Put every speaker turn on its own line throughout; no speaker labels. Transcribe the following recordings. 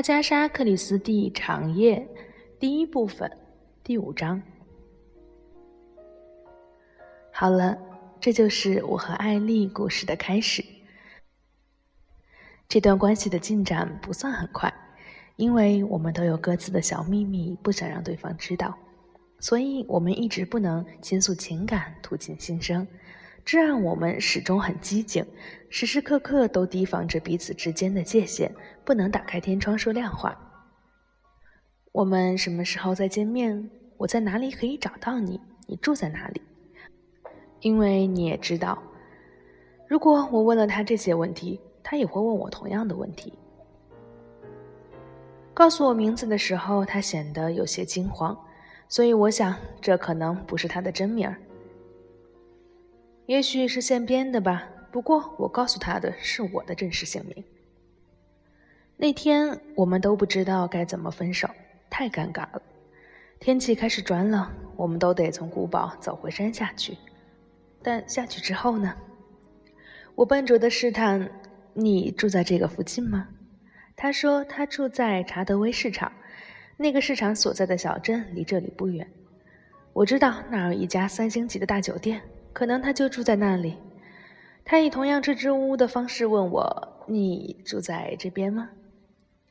阿加莎·克里斯蒂长夜第一部分第五章。好了，这就是我和艾丽故事的开始。这段关系的进展不算很快，因为我们都有各自的小秘密，不想让对方知道，所以我们一直不能倾诉情感、吐尽心声。这让我们始终很机警，时时刻刻都提防着彼此之间的界限，不能打开天窗说亮话。我们什么时候再见面？我在哪里可以找到你？你住在哪里？因为你也知道，如果我问了他这些问题，他也会问我同样的问题。告诉我名字的时候，他显得有些惊慌，所以我想这可能不是他的真名儿。也许是现编的吧，不过我告诉他的是我的真实姓名。那天我们都不知道该怎么分手，太尴尬了。天气开始转冷，我们都得从古堡走回山下去。但下去之后呢？我笨拙的试探：“你住在这个附近吗？”他说：“他住在查德威市场，那个市场所在的小镇离这里不远。我知道那儿有一家三星级的大酒店。”可能他就住在那里。他以同样支支吾吾的方式问我：“你住在这边吗？”“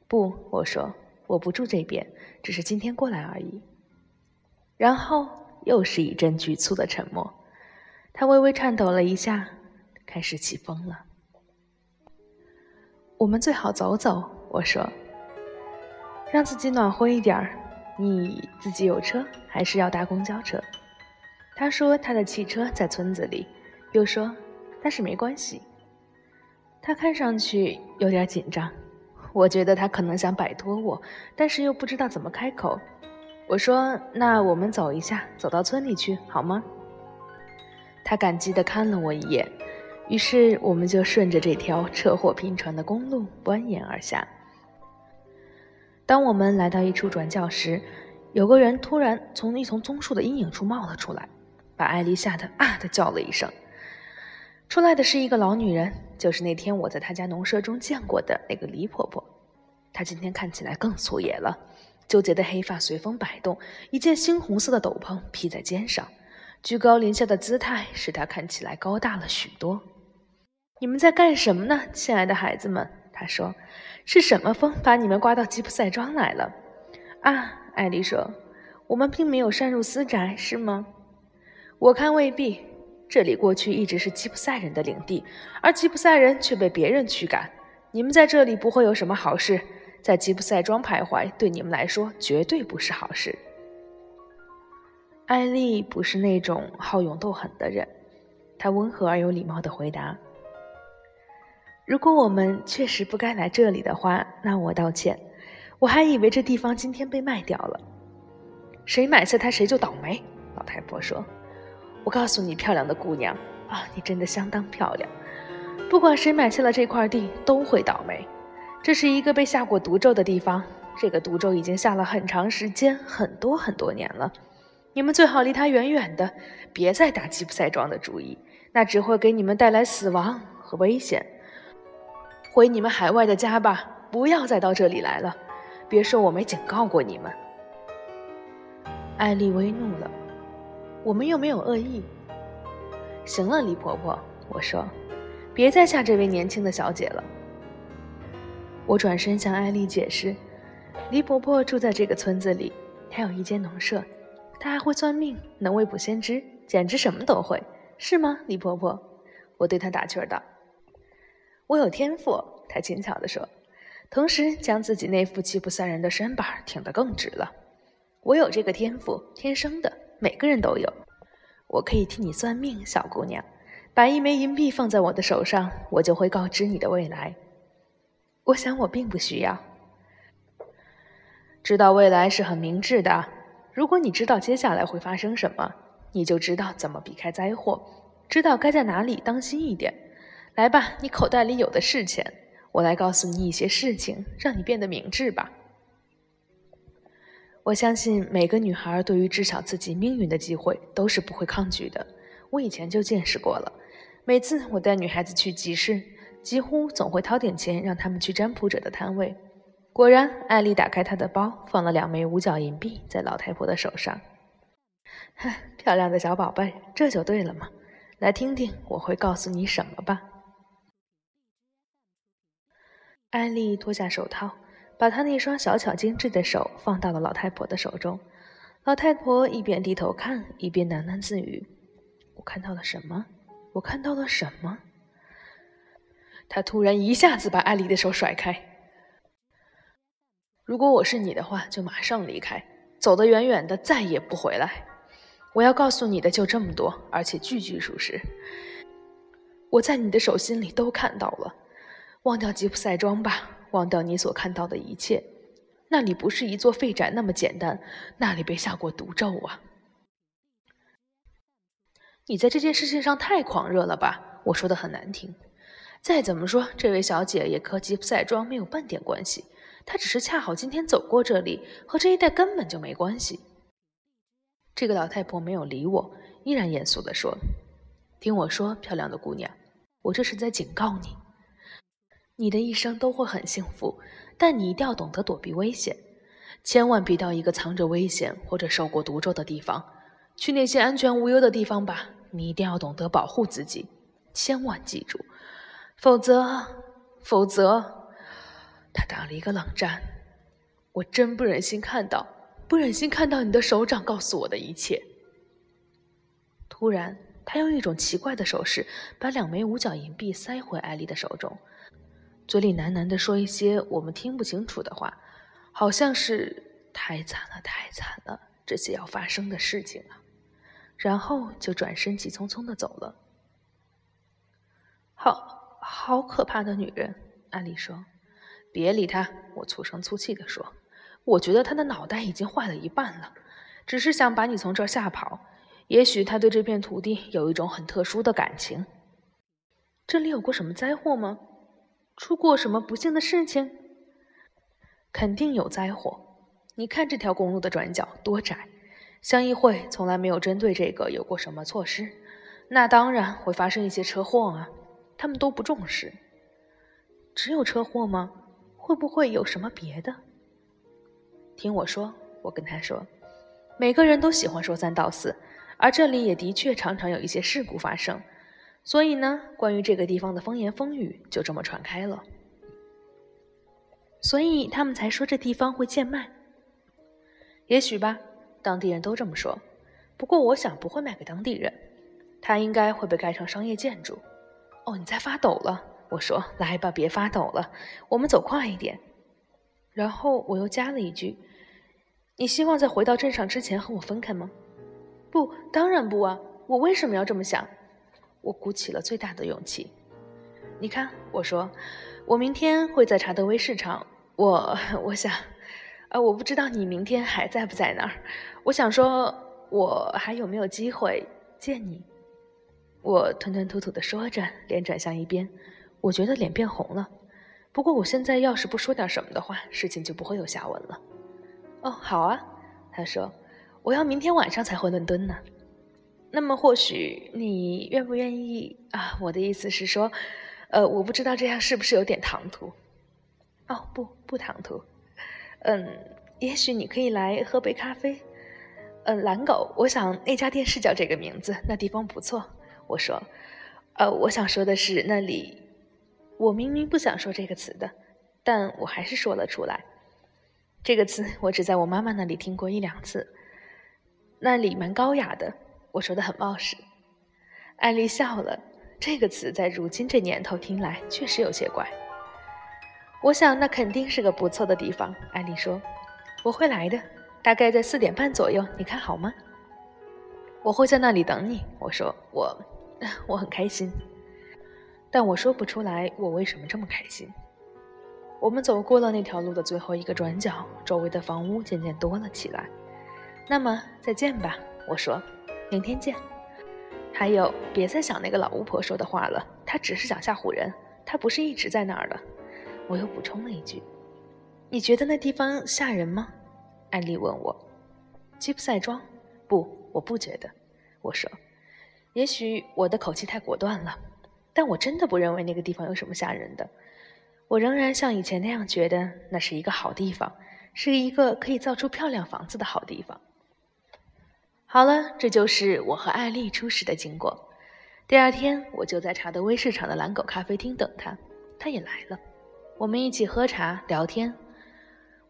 不。”我说，“我不住这边，只是今天过来而已。”然后又是一阵局促的沉默。他微微颤抖了一下，开始起风了。我们最好走走，我说，让自己暖和一点儿。你自己有车，还是要搭公交车？他说他的汽车在村子里，又说，但是没关系。他看上去有点紧张，我觉得他可能想摆脱我，但是又不知道怎么开口。我说：“那我们走一下，走到村里去，好吗？”他感激地看了我一眼，于是我们就顺着这条车祸频传的公路蜿蜒而下。当我们来到一处转角时，有个人突然从一丛棕树的阴影处冒了出来。把艾丽吓得啊的叫了一声。出来的是一个老女人，就是那天我在她家农舍中见过的那个李婆婆。她今天看起来更粗野了，纠结的黑发随风摆动，一件猩红色的斗篷披在肩上，居高临下的姿态使她看起来高大了许多。你们在干什么呢，亲爱的孩子们？她说：“是什么风把你们刮到吉普赛庄来了？”啊，艾丽说：“我们并没有擅入私宅，是吗？”我看未必，这里过去一直是吉普赛人的领地，而吉普赛人却被别人驱赶。你们在这里不会有什么好事，在吉普赛庄徘徊对你们来说绝对不是好事。艾丽不是那种好勇斗狠的人，她温和而有礼貌地回答：“如果我们确实不该来这里的话，那我道歉。我还以为这地方今天被卖掉了，谁买下它谁就倒霉。”老太婆说。我告诉你，漂亮的姑娘啊，你真的相当漂亮。不管谁买下了这块地，都会倒霉。这是一个被下过毒咒的地方，这个毒咒已经下了很长时间，很多很多年了。你们最好离它远远的，别再打吉普赛庄的主意，那只会给你们带来死亡和危险。回你们海外的家吧，不要再到这里来了。别说我没警告过你们。艾丽微怒了。我们又没有恶意。行了，李婆婆，我说，别再吓这位年轻的小姐了。我转身向艾丽解释，李婆婆住在这个村子里，她有一间农舍，她还会算命，能未卜先知，简直什么都会，是吗，李婆婆？我对她打趣道。我有天赋，她轻巧地说，同时将自己那副气不散人的身板挺得更直了。我有这个天赋，天生的。每个人都有，我可以替你算命，小姑娘，把一枚银币放在我的手上，我就会告知你的未来。我想我并不需要。知道未来是很明智的，如果你知道接下来会发生什么，你就知道怎么避开灾祸，知道该在哪里当心一点。来吧，你口袋里有的是钱，我来告诉你一些事情，让你变得明智吧。我相信每个女孩对于知晓自己命运的机会都是不会抗拒的。我以前就见识过了。每次我带女孩子去集市，几乎总会掏点钱让他们去占卜者的摊位。果然，艾丽打开她的包，放了两枚五角银币在老太婆的手上。漂亮的小宝贝，这就对了嘛！来听听我会告诉你什么吧。艾丽脱下手套，把她那双小巧精致的手放到了老太婆的手中。老太婆一边低头看，一边喃喃自语：“我看到了什么？我看到了什么？”她突然一下子把艾丽的手甩开。如果我是你的话，就马上离开，走得远远的，再也不回来。我要告诉你的就这么多，而且句句属实。我在你的手心里都看到了。忘掉吉普赛装吧，忘掉你所看到的一切。那里不是一座废宅那么简单，那里被下过毒咒啊！你在这件事情上太狂热了吧？我说的很难听。再怎么说，这位小姐也和吉普赛庄没有半点关系。她只是恰好今天走过这里，和这一带根本就没关系。这个老太婆没有理我，依然严肃地说：“听我说，漂亮的姑娘，我这是在警告你，你的一生都会很幸福，但你一定要懂得躲避危险，千万别到一个藏着危险或者受过毒咒的地方。去那些安全无忧的地方吧，你一定要懂得保护自己，千万记住，否则，否则。”他打了一个冷战，我真不忍心看到，不忍心看到你的手掌告诉我的一切。突然，他用一种奇怪的手势把两枚五角银币塞回艾丽的手中，嘴里喃喃地说一些我们听不清楚的话，好像是“太惨了，太惨了”这些要发生的事情啊，然后就转身急匆匆地走了。好好可怕的女人，艾丽说。别理他，我粗声粗气地说：“我觉得他的脑袋已经坏了一半了，只是想把你从这儿吓跑。也许他对这片土地有一种很特殊的感情。这里有过什么灾祸吗？出过什么不幸的事情？肯定有灾祸。你看这条公路的转角多窄，乡议会从来没有针对这个有过什么措施。那当然会发生一些车祸啊，他们都不重视。只有车祸吗？”会不会有什么别的？听我说，我跟他说，每个人都喜欢说三道四，而这里也的确常常有一些事故发生，所以呢，关于这个地方的风言风语就这么传开了，所以他们才说这地方会贱卖。也许吧，当地人都这么说，不过我想不会卖给当地人，它应该会被盖成商业建筑。哦，你在发抖了。我说：“来吧，别发抖了，我们走快一点。”然后我又加了一句：“你希望在回到镇上之前和我分开吗？”“不，当然不啊！我为什么要这么想？”我鼓起了最大的勇气。“你看，我说，我明天会在查德威市场。我，我想，呃，我不知道你明天还在不在那儿。我想说，我还有没有机会见你？”我吞吞吐吐地说着，脸转向一边。我觉得脸变红了，不过我现在要是不说点什么的话，事情就不会有下文了。哦，好啊，他说，我要明天晚上才回伦敦呢。那么或许你愿不愿意啊？我的意思是说，呃，我不知道这样是不是有点唐突。哦，不，不唐突。嗯，也许你可以来喝杯咖啡。嗯，蓝狗，我想那家店是叫这个名字，那地方不错。我说，呃，我想说的是那里。我明明不想说这个词的，但我还是说了出来。这个词我只在我妈妈那里听过一两次，那里蛮高雅的。我说的很冒失。艾丽笑了。这个词在如今这年头听来确实有些怪。我想那肯定是个不错的地方。艾丽说：“我会来的，大概在四点半左右，你看好吗？”我会在那里等你。我说：“我，我很开心。”但我说不出来，我为什么这么开心。我们走过了那条路的最后一个转角，周围的房屋渐渐多了起来。那么再见吧，我说，明天见。还有，别再想那个老巫婆说的话了，她只是想吓唬人，她不是一直在那儿的。我又补充了一句：“你觉得那地方吓人吗？”艾丽问我。吉普赛庄？不，我不觉得。我说，也许我的口气太果断了。但我真的不认为那个地方有什么吓人的。我仍然像以前那样觉得那是一个好地方，是一个可以造出漂亮房子的好地方。好了，这就是我和艾丽初识的经过。第二天，我就在查德威市场的蓝狗咖啡厅等她，她也来了。我们一起喝茶聊天，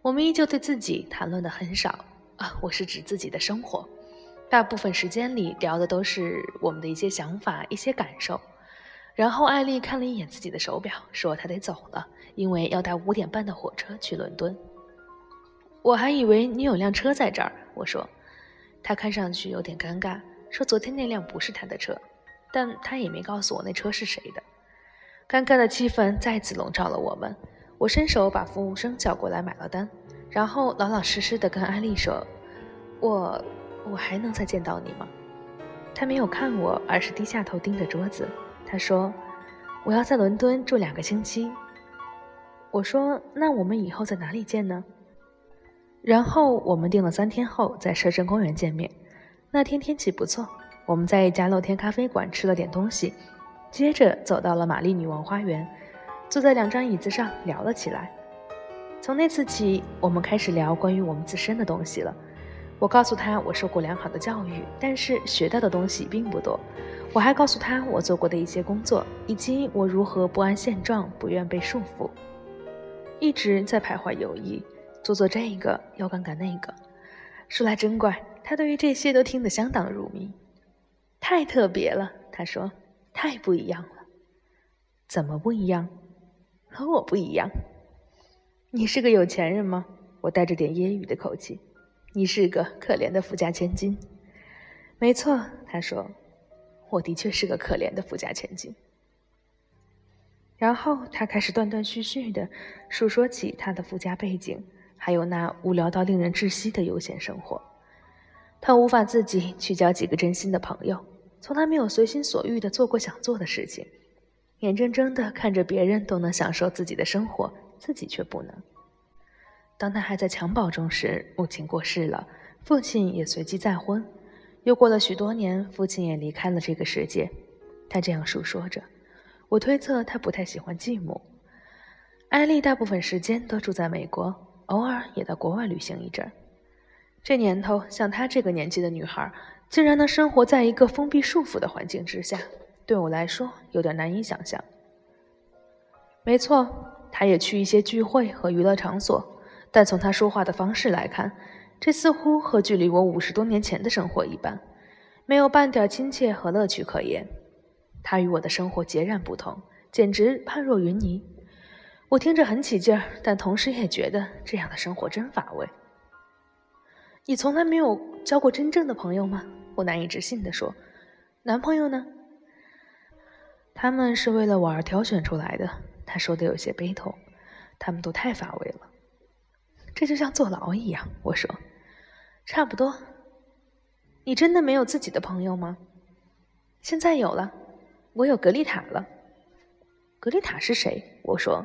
我们依旧对自己谈论的很少啊，我是指自己的生活。大部分时间里聊的都是我们的一些想法、一些感受。然后艾丽看了一眼自己的手表，说她得走了，因为要搭五点半的火车去伦敦。我还以为你有辆车在这儿，我说。他看上去有点尴尬，说昨天那辆不是他的车，但他也没告诉我那车是谁的。尴尬的气氛再次笼罩了我们。我伸手把服务生叫过来买了单，然后老老实实的跟安利说：“我，我还能再见到你吗？”他没有看我，而是低下头盯着桌子。他说：“我要在伦敦住两个星期。”我说：“那我们以后在哪里见呢？”然后我们定了三天后在摄政公园见面。那天天气不错，我们在一家露天咖啡馆吃了点东西，接着走到了玛丽女王花园，坐在两张椅子上聊了起来。从那次起，我们开始聊关于我们自身的东西了。我告诉他我受过良好的教育，但是学到的东西并不多。我还告诉他我做过的一些工作，以及我如何不安现状、不愿被束缚，一直在徘徊犹豫，做做这个又干干那个。说来真怪，他对于这些都听得相当入迷。太特别了，他说，太不一样了。怎么不一样？和我不一样。你是个有钱人吗？我带着点揶揄的口气。你是个可怜的富家千金。没错，他说。我的确是个可怜的富家千金。然后他开始断断续续的述说起他的富家背景，还有那无聊到令人窒息的悠闲生活。他无法自己去交几个真心的朋友，从来没有随心所欲的做过想做的事情，眼睁睁的看着别人都能享受自己的生活，自己却不能。当他还在襁褓中时，母亲过世了，父亲也随即再婚。又过了许多年，父亲也离开了这个世界。他这样述说着。我推测他不太喜欢继母。艾丽大部分时间都住在美国，偶尔也到国外旅行一阵。这年头，像她这个年纪的女孩，竟然能生活在一个封闭束缚的环境之下，对我来说有点难以想象。没错，她也去一些聚会和娱乐场所，但从她说话的方式来看，这似乎和距离我五十多年前的生活一般，没有半点亲切和乐趣可言。他与我的生活截然不同，简直判若云泥。我听着很起劲儿，但同时也觉得这样的生活真乏味。你从来没有交过真正的朋友吗？我难以置信地说。男朋友呢？他们是为了我而挑选出来的。他说的有些悲痛。他们都太乏味了。这就像坐牢一样。我说。差不多。你真的没有自己的朋友吗？现在有了，我有格丽塔了。格丽塔是谁？我说。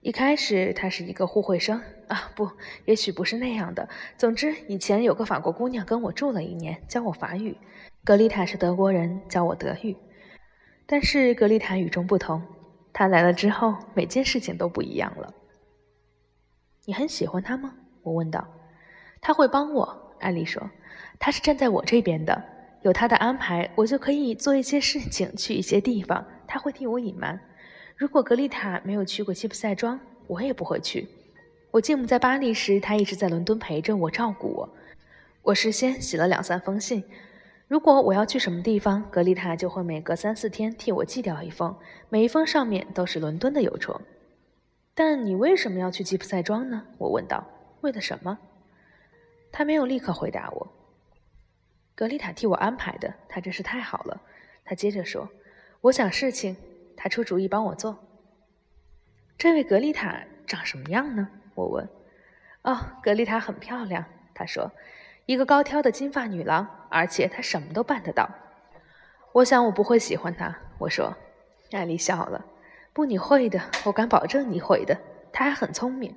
一开始她是一个互惠生啊，不，也许不是那样的。总之，以前有个法国姑娘跟我住了一年，教我法语。格丽塔是德国人，教我德语。但是格丽塔与众不同，她来了之后，每件事情都不一样了。你很喜欢她吗？我问道。他会帮我，艾丽说，他是站在我这边的，有他的安排，我就可以做一些事情，去一些地方，他会替我隐瞒。如果格丽塔没有去过吉普赛庄，我也不会去。我继母在巴黎时，她一直在伦敦陪着我，照顾我。我事先写了两三封信，如果我要去什么地方，格丽塔就会每隔三四天替我寄掉一封，每一封上面都是伦敦的邮戳。但你为什么要去吉普赛庄呢？我问道。为了什么？他没有立刻回答我。格丽塔替我安排的，他真是太好了。他接着说：“我想事情，他出主意帮我做。”这位格丽塔长什么样呢？我问。哦，格丽塔很漂亮，他说，一个高挑的金发女郎，而且她什么都办得到。我想我不会喜欢她，我说。艾丽笑了。不，你会的，我敢保证你会的。她还很聪明。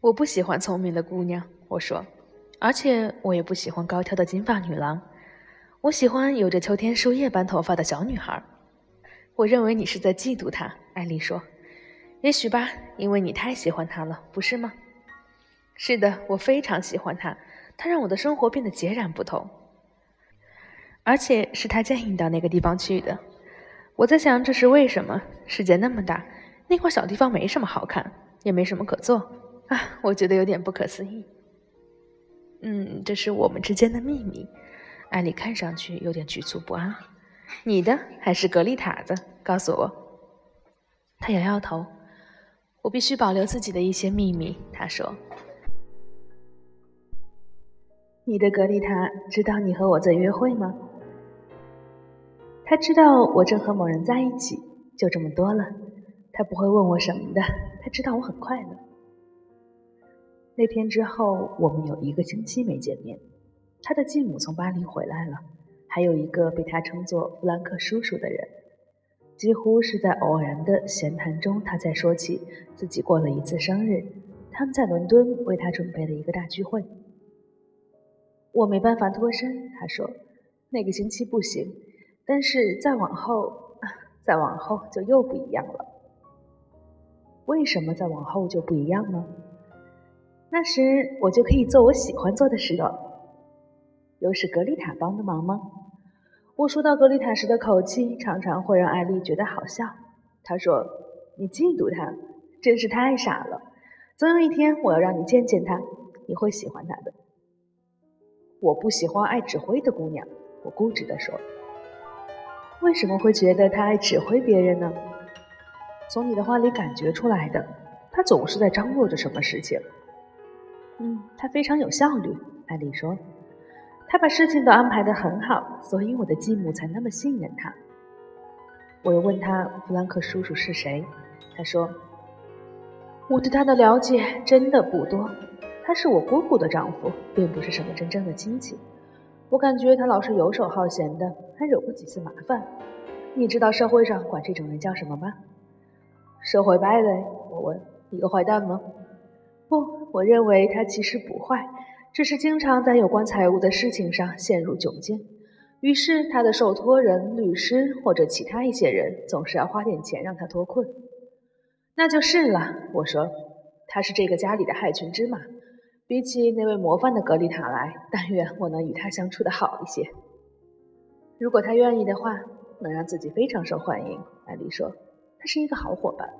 我不喜欢聪明的姑娘。我说，而且我也不喜欢高挑的金发女郎，我喜欢有着秋天树叶般头发的小女孩。我认为你是在嫉妒他，艾丽说。也许吧，因为你太喜欢他了，不是吗？是的，我非常喜欢他，他让我的生活变得截然不同。而且是他建议到那个地方去的。我在想，这是为什么？世界那么大，那块小地方没什么好看，也没什么可做啊！我觉得有点不可思议。嗯，这是我们之间的秘密。艾丽看上去有点局促不安。你的还是格丽塔的？告诉我。他摇摇头。我必须保留自己的一些秘密。他说。你的格丽塔知道你和我在约会吗？他知道我正和某人在一起，就这么多了。他不会问我什么的。他知道我很快乐。那天之后，我们有一个星期没见面。他的继母从巴黎回来了，还有一个被他称作弗兰克叔叔的人。几乎是在偶然的闲谈中，他在说起自己过了一次生日，他们在伦敦为他准备了一个大聚会。我没办法脱身，他说，那个星期不行，但是再往后，再往后就又不一样了。为什么再往后就不一样呢？那时我就可以做我喜欢做的事了。又是格丽塔帮的忙吗？我说到格丽塔时的口气，常常会让艾丽觉得好笑。她说：“你嫉妒她，真是太傻了。总有一天，我要让你见见她，你会喜欢她的。”我不喜欢爱指挥的姑娘，我固执地说。为什么会觉得她爱指挥别人呢？从你的话里感觉出来的，她总是在张罗着什么事情。嗯，他非常有效率，艾丽说。他把事情都安排得很好，所以我的继母才那么信任他。我又问他弗兰克叔叔是谁，他说：“我对他的了解真的不多。他是我姑姑的丈夫，并不是什么真正的亲戚。我感觉他老是游手好闲的，还惹过几次麻烦。你知道社会上管这种人叫什么吗？”“社会败类。”我问。“一个坏蛋吗？”“不，我认为他其实不坏。”只是经常在有关财务的事情上陷入窘境，于是他的受托人、律师或者其他一些人总是要花点钱让他脱困。那就是了，我说，他是这个家里的害群之马，比起那位模范的格丽塔来，但愿我能与他相处的好一些。如果他愿意的话，能让自己非常受欢迎。艾丽说，他是一个好伙伴。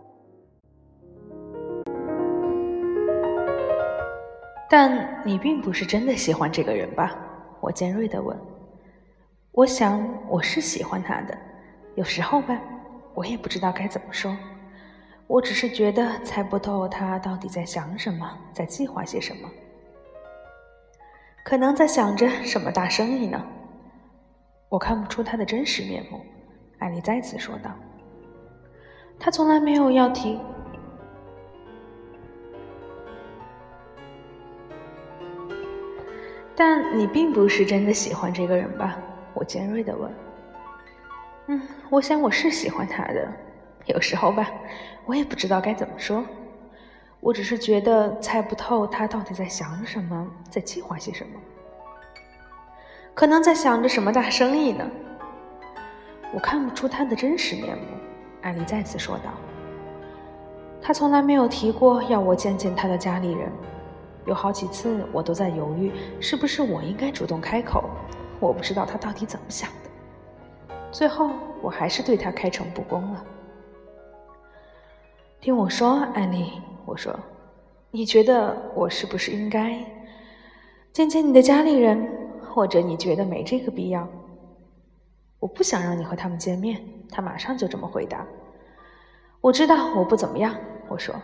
但你并不是真的喜欢这个人吧？我尖锐地问。我想我是喜欢他的，有时候吧，我也不知道该怎么说。我只是觉得猜不透他到底在想什么，在计划些什么。可能在想着什么大生意呢？我看不出他的真实面目。艾丽再次说道。他从来没有要提。但你并不是真的喜欢这个人吧？我尖锐地问。嗯，我想我是喜欢他的，有时候吧，我也不知道该怎么说。我只是觉得猜不透他到底在想什么，在计划些什么。可能在想着什么大生意呢？我看不出他的真实面目。艾丽再次说道。他从来没有提过要我见见他的家里人。有好几次，我都在犹豫，是不是我应该主动开口。我不知道他到底怎么想的。最后，我还是对他开诚布公了。听我说，安妮，我说，你觉得我是不是应该见见你的家里人，或者你觉得没这个必要？我不想让你和他们见面。他马上就这么回答。我知道我不怎么样，我说。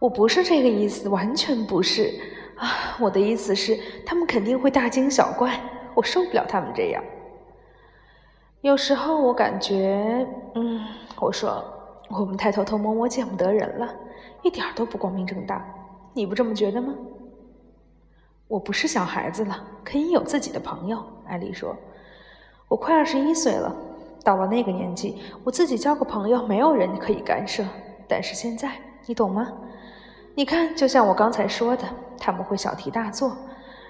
我不是这个意思，完全不是啊！我的意思是，他们肯定会大惊小怪，我受不了他们这样。有时候我感觉，嗯，我说我们太偷偷摸摸、见不得人了，一点都不光明正大。你不这么觉得吗？我不是小孩子了，可以有自己的朋友。艾丽说：“我快二十一岁了，到了那个年纪，我自己交个朋友，没有人可以干涉。但是现在，你懂吗？”你看，就像我刚才说的，他们会小题大做，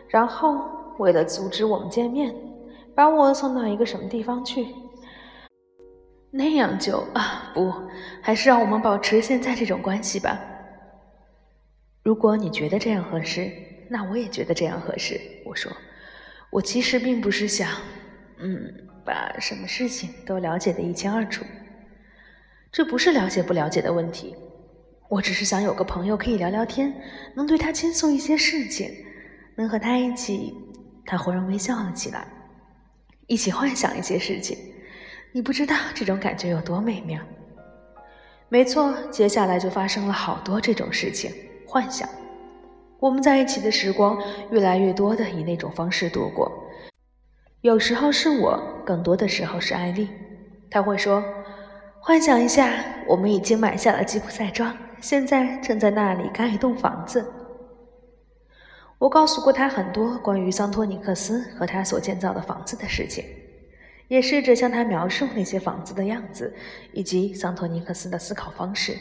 然后为了阻止我们见面，把我送到一个什么地方去。那样就啊不，还是让我们保持现在这种关系吧。如果你觉得这样合适，那我也觉得这样合适。我说，我其实并不是想，嗯，把什么事情都了解的一清二楚。这不是了解不了解的问题，我只是想有个朋友可以聊聊天，能对他倾诉一些事情，能和他一起。他忽然微笑了起来，一起幻想一些事情。你不知道这种感觉有多美妙。没错，接下来就发生了好多这种事情。幻想，我们在一起的时光越来越多的以那种方式度过。有时候是我，更多的时候是艾丽。他会说：“幻想一下，我们已经买下了吉普赛庄，现在正在那里盖一栋房子。”我告诉过他很多关于桑托尼克斯和他所建造的房子的事情，也试着向他描述那些房子的样子以及桑托尼克斯的思考方式。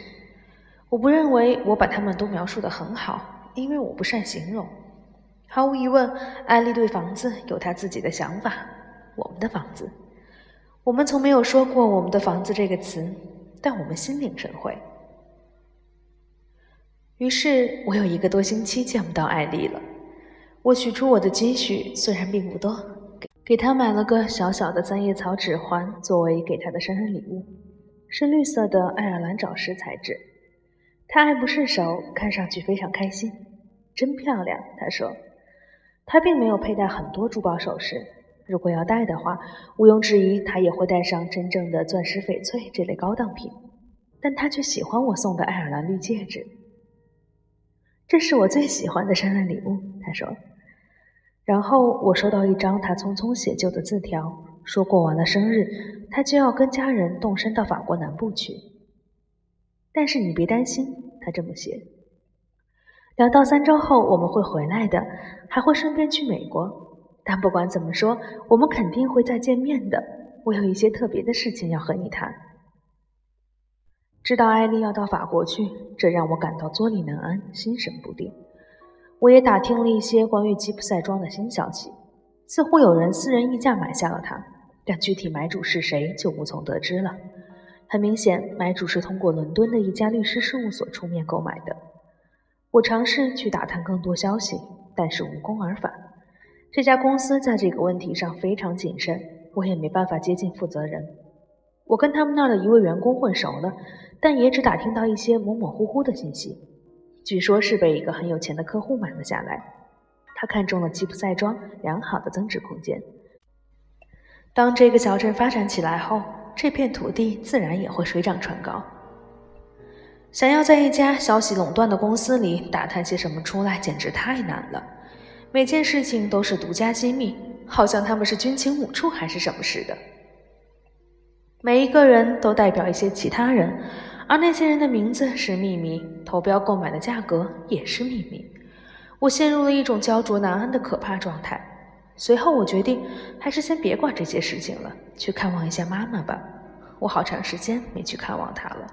我不认为我把他们都描述得很好，因为我不善形容。毫无疑问，艾丽对房子有她自己的想法。我们的房子，我们从没有说过“我们的房子”这个词，但我们心领神会。于是我有一个多星期见不到艾丽了。我取出我的积蓄，虽然并不多，给她买了个小小的三叶草指环，作为给她的生日礼物，是绿色的爱尔兰爪石材质。她爱不释手，看上去非常开心，真漂亮。她说，他并没有佩戴很多珠宝首饰，如果要戴的话，毋庸置疑，他也会戴上真正的钻石、翡翠这类高档品。但他却喜欢我送的爱尔兰绿戒指，这是我最喜欢的生日礼物。他说，然后我收到一张他匆匆写就的字条，说过完了生日，他就要跟家人动身到法国南部去。但是你别担心，他这么写。两到三周后我们会回来的，还会顺便去美国。但不管怎么说，我们肯定会再见面的。我有一些特别的事情要和你谈。知道艾丽要到法国去，这让我感到坐立难安，心神不定。我也打听了一些关于吉普赛庄的新消息，似乎有人私人议价买下了它，但具体买主是谁就无从得知了。很明显，买主是通过伦敦的一家律师事务所出面购买的。我尝试去打探更多消息，但是无功而返。这家公司在这个问题上非常谨慎，我也没办法接近负责人。我跟他们那儿的一位员工混熟了，但也只打听到一些模模糊糊的信息。据说是被一个很有钱的客户买了下来，他看中了吉普赛庄良好的增值空间。当这个小镇发展起来后，这片土地自然也会水涨船高。想要在一家消息垄断的公司里打探些什么出来，简直太难了。每件事情都是独家机密，好像他们是军情五处还是什么似的。每一个人都代表一些其他人，而那些人的名字是秘密，投标购买的价格也是秘密。我陷入了一种焦灼难安的可怕状态。随后，我决定还是先别管这些事情了，去看望一下妈妈吧。我好长时间没去看望她了。